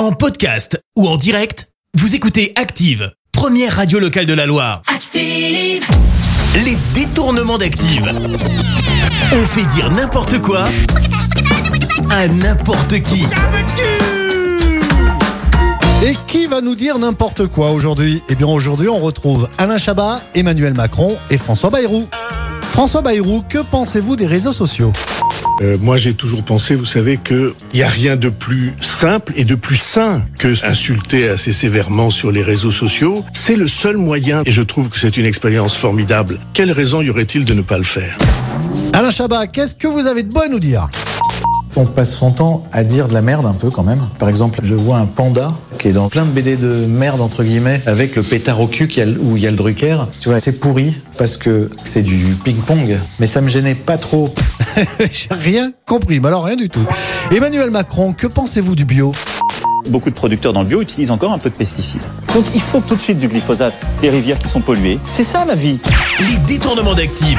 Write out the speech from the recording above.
En podcast ou en direct, vous écoutez Active, première radio locale de la Loire. Active. Les détournements d'Active. On fait dire n'importe quoi à n'importe qui. Et qui va nous dire n'importe quoi aujourd'hui? Eh bien aujourd'hui on retrouve Alain Chabat, Emmanuel Macron et François Bayrou. François Bayrou, que pensez-vous des réseaux sociaux Euh, moi, j'ai toujours pensé, vous savez, qu'il n'y a rien de plus simple et de plus sain que insulter assez sévèrement sur les réseaux sociaux. C'est le seul moyen, et je trouve que c'est une expérience formidable. Quelle raison y aurait-il de ne pas le faire? Alain Chabat, qu'est-ce que vous avez de beau à nous dire? On passe son temps à dire de la merde un peu quand même. Par exemple, je vois un panda qui est dans plein de BD de merde entre guillemets avec le pétard au cul qui a le- où il y a le Drucker. Tu vois, c'est pourri parce que c'est du ping-pong, mais ça me gênait pas trop. J'ai rien compris, mais alors rien du tout. Emmanuel Macron, que pensez-vous du bio? Beaucoup de producteurs dans le bio utilisent encore un peu de pesticides. Donc il faut tout de suite du glyphosate. Les rivières qui sont polluées, c'est ça la vie. Les détournements d'Active.